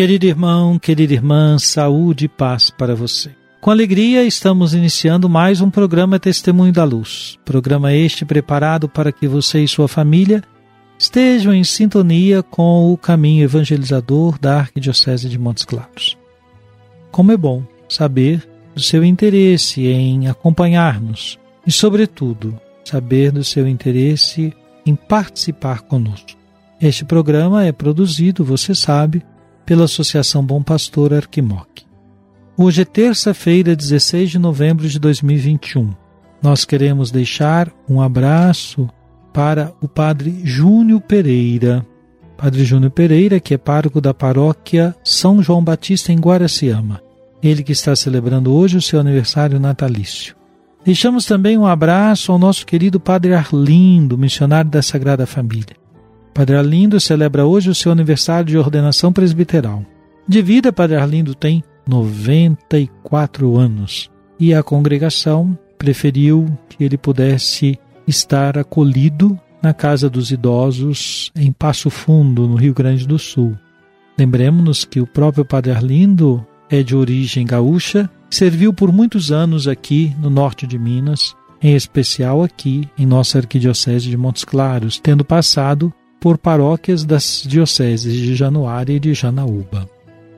Querido irmão, querida irmã, saúde e paz para você. Com alegria, estamos iniciando mais um programa Testemunho da Luz. Programa este preparado para que você e sua família estejam em sintonia com o caminho evangelizador da Arquidiocese de Montes Claros. Como é bom saber do seu interesse em acompanhar-nos e, sobretudo, saber do seu interesse em participar conosco. Este programa é produzido, você sabe, pela Associação Bom Pastor Arquimoc. Hoje é terça-feira, 16 de novembro de 2021. Nós queremos deixar um abraço para o Padre Júnior Pereira. Padre Júnior Pereira, que é pároco da paróquia São João Batista em Guaraciama. Ele que está celebrando hoje o seu aniversário natalício. Deixamos também um abraço ao nosso querido Padre Arlindo, missionário da Sagrada Família. Padre Arlindo celebra hoje o seu aniversário de ordenação presbiteral. De vida, Padre Arlindo tem 94 anos e a congregação preferiu que ele pudesse estar acolhido na Casa dos Idosos em Passo Fundo, no Rio Grande do Sul. Lembremos-nos que o próprio Padre Arlindo é de origem gaúcha, serviu por muitos anos aqui no norte de Minas, em especial aqui em nossa arquidiocese de Montes Claros, tendo passado por paróquias das dioceses de Januária e de Janaúba.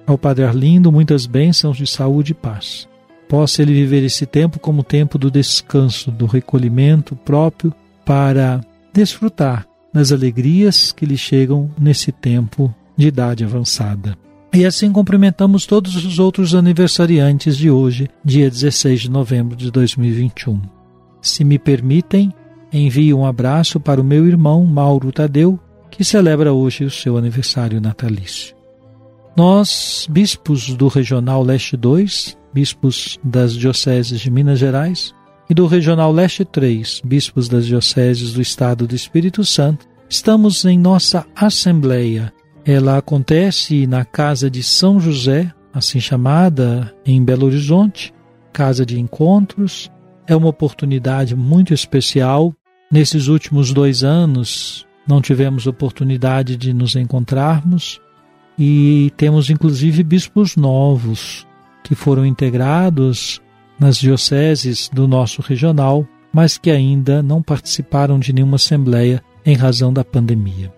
Ao Padre Arlindo, muitas bênçãos de saúde e paz. Possa ele viver esse tempo como tempo do descanso, do recolhimento próprio para desfrutar das alegrias que lhe chegam nesse tempo de idade avançada. E assim cumprimentamos todos os outros aniversariantes de hoje, dia 16 de novembro de 2021. Se me permitem, envio um abraço para o meu irmão Mauro Tadeu, que celebra hoje o seu aniversário natalício. Nós, bispos do Regional Leste 2, bispos das dioceses de Minas Gerais, e do Regional Leste 3, bispos das dioceses do Estado do Espírito Santo, estamos em nossa assembleia. Ela acontece na Casa de São José, assim chamada, em Belo Horizonte, casa de encontros. É uma oportunidade muito especial. Nesses últimos dois anos, não tivemos oportunidade de nos encontrarmos e temos inclusive bispos novos que foram integrados nas dioceses do nosso regional, mas que ainda não participaram de nenhuma assembleia em razão da pandemia.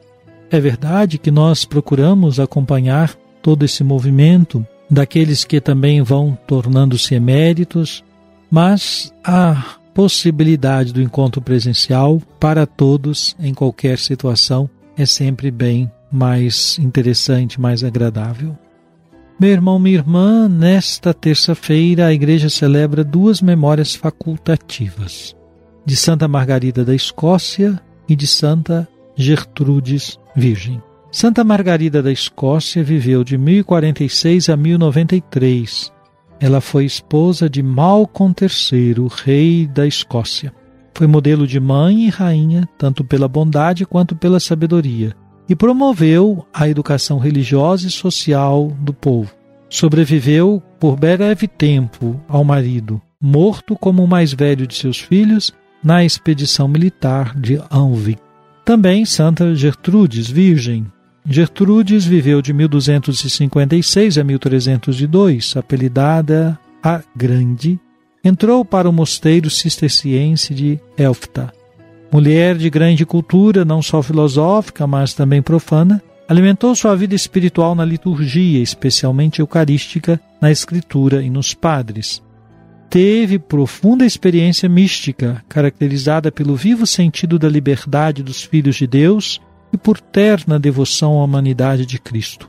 É verdade que nós procuramos acompanhar todo esse movimento daqueles que também vão tornando-se eméritos, mas a possibilidade do encontro presencial para todos em qualquer situação é sempre bem mais interessante, mais agradável. Meu irmão, minha irmã, nesta terça-feira a igreja celebra duas memórias facultativas: de Santa Margarida da Escócia e de Santa Gertrudes Virgem. Santa Margarida da Escócia viveu de 1046 a 1093. Ela foi esposa de Malcolm III, rei da Escócia. Foi modelo de mãe e rainha, tanto pela bondade quanto pela sabedoria e promoveu a educação religiosa e social do povo. Sobreviveu por breve tempo ao marido, morto como o mais velho de seus filhos na expedição militar de Anvi. Também Santa Gertrudes, virgem. Gertrudes viveu de 1256 a 1302, apelidada a Grande, entrou para o mosteiro cisterciense de Elfta Mulher de grande cultura, não só filosófica, mas também profana, Alimentou sua vida espiritual na liturgia, especialmente eucarística, na escritura e nos padres. Teve profunda experiência mística, caracterizada pelo vivo sentido da liberdade dos filhos de Deus e por terna devoção à humanidade de Cristo.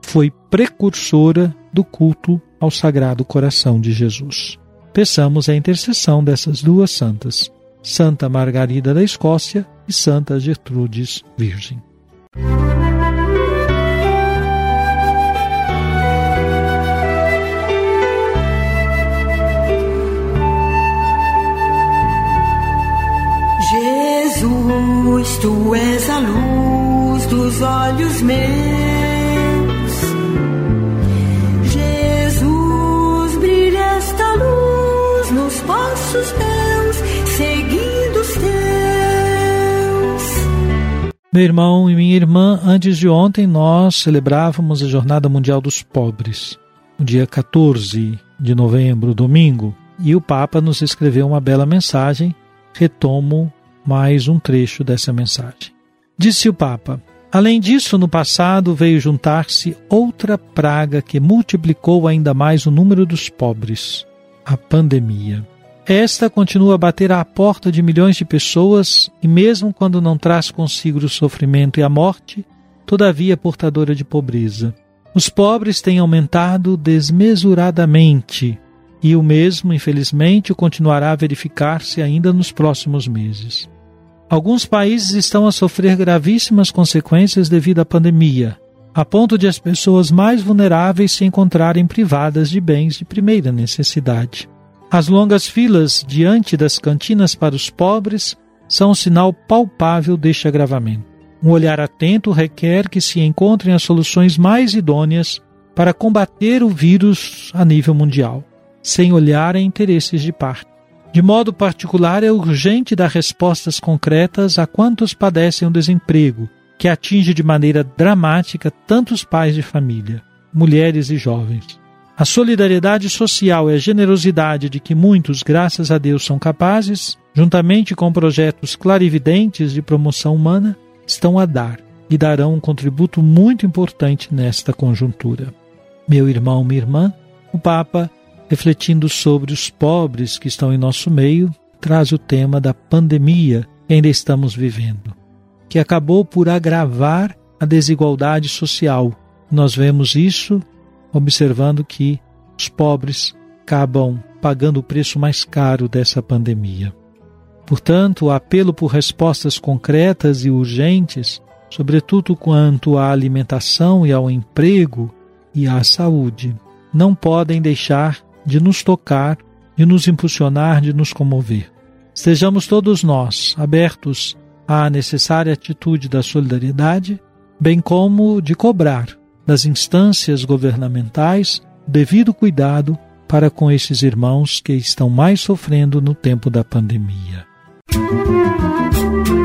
Foi precursora do culto ao Sagrado Coração de Jesus. Peçamos a intercessão dessas duas santas, Santa Margarida da Escócia e Santa Gertrudes Virgem. Tu és a luz dos olhos meus. Jesus, brilha esta luz nos passos teus, seguindo os teus. Meu irmão e minha irmã, antes de ontem nós celebrávamos a Jornada Mundial dos Pobres, no dia 14 de novembro, domingo, e o Papa nos escreveu uma bela mensagem. Retomo mais um trecho dessa mensagem. Disse o Papa: Além disso, no passado veio juntar-se outra praga que multiplicou ainda mais o número dos pobres: a pandemia. Esta continua a bater à porta de milhões de pessoas e, mesmo quando não traz consigo o sofrimento e a morte, todavia é portadora de pobreza. Os pobres têm aumentado desmesuradamente e o mesmo, infelizmente, continuará a verificar-se ainda nos próximos meses. Alguns países estão a sofrer gravíssimas consequências devido à pandemia, a ponto de as pessoas mais vulneráveis se encontrarem privadas de bens de primeira necessidade. As longas filas diante das cantinas para os pobres são um sinal palpável deste agravamento. Um olhar atento requer que se encontrem as soluções mais idôneas para combater o vírus a nível mundial, sem olhar a interesses de parte. De modo particular, é urgente dar respostas concretas a quantos padecem o desemprego, que atinge de maneira dramática tantos pais de família, mulheres e jovens. A solidariedade social e a generosidade de que muitos, graças a Deus, são capazes, juntamente com projetos clarividentes de promoção humana, estão a dar e darão um contributo muito importante nesta conjuntura. Meu irmão, minha irmã, o Papa refletindo sobre os pobres que estão em nosso meio, traz o tema da pandemia que ainda estamos vivendo, que acabou por agravar a desigualdade social. Nós vemos isso observando que os pobres acabam pagando o preço mais caro dessa pandemia. Portanto, o apelo por respostas concretas e urgentes, sobretudo quanto à alimentação e ao emprego e à saúde, não podem deixar de nos tocar, de nos impulsionar, de nos comover. Estejamos todos nós abertos à necessária atitude da solidariedade, bem como de cobrar das instâncias governamentais devido cuidado para com esses irmãos que estão mais sofrendo no tempo da pandemia. Música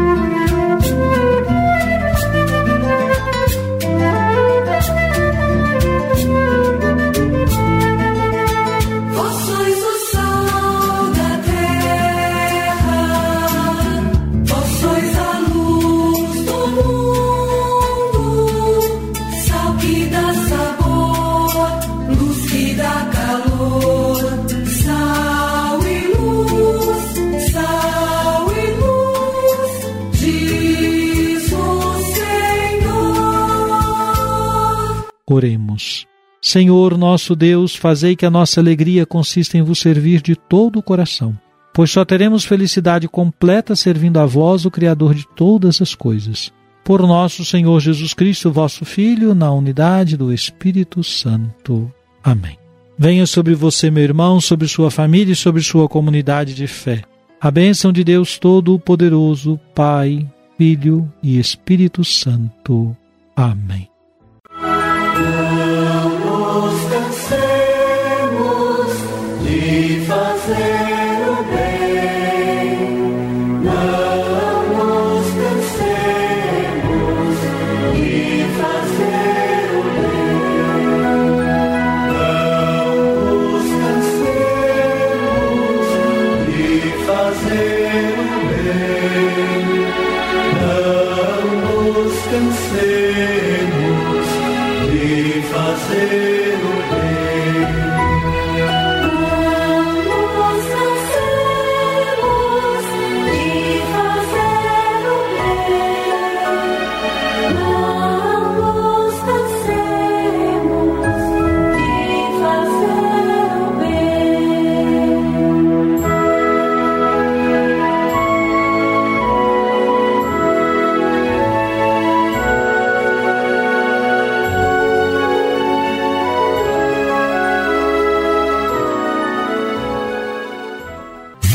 Oremos. Senhor nosso Deus, fazei que a nossa alegria consista em vos servir de todo o coração, pois só teremos felicidade completa servindo a vós, o Criador de todas as coisas. Por nosso Senhor Jesus Cristo, vosso Filho, na unidade do Espírito Santo. Amém. Venha sobre você, meu irmão, sobre sua família e sobre sua comunidade de fé. A bênção de Deus Todo-Poderoso, Pai, Filho e Espírito Santo. Amém. Fazer não nos cansemos.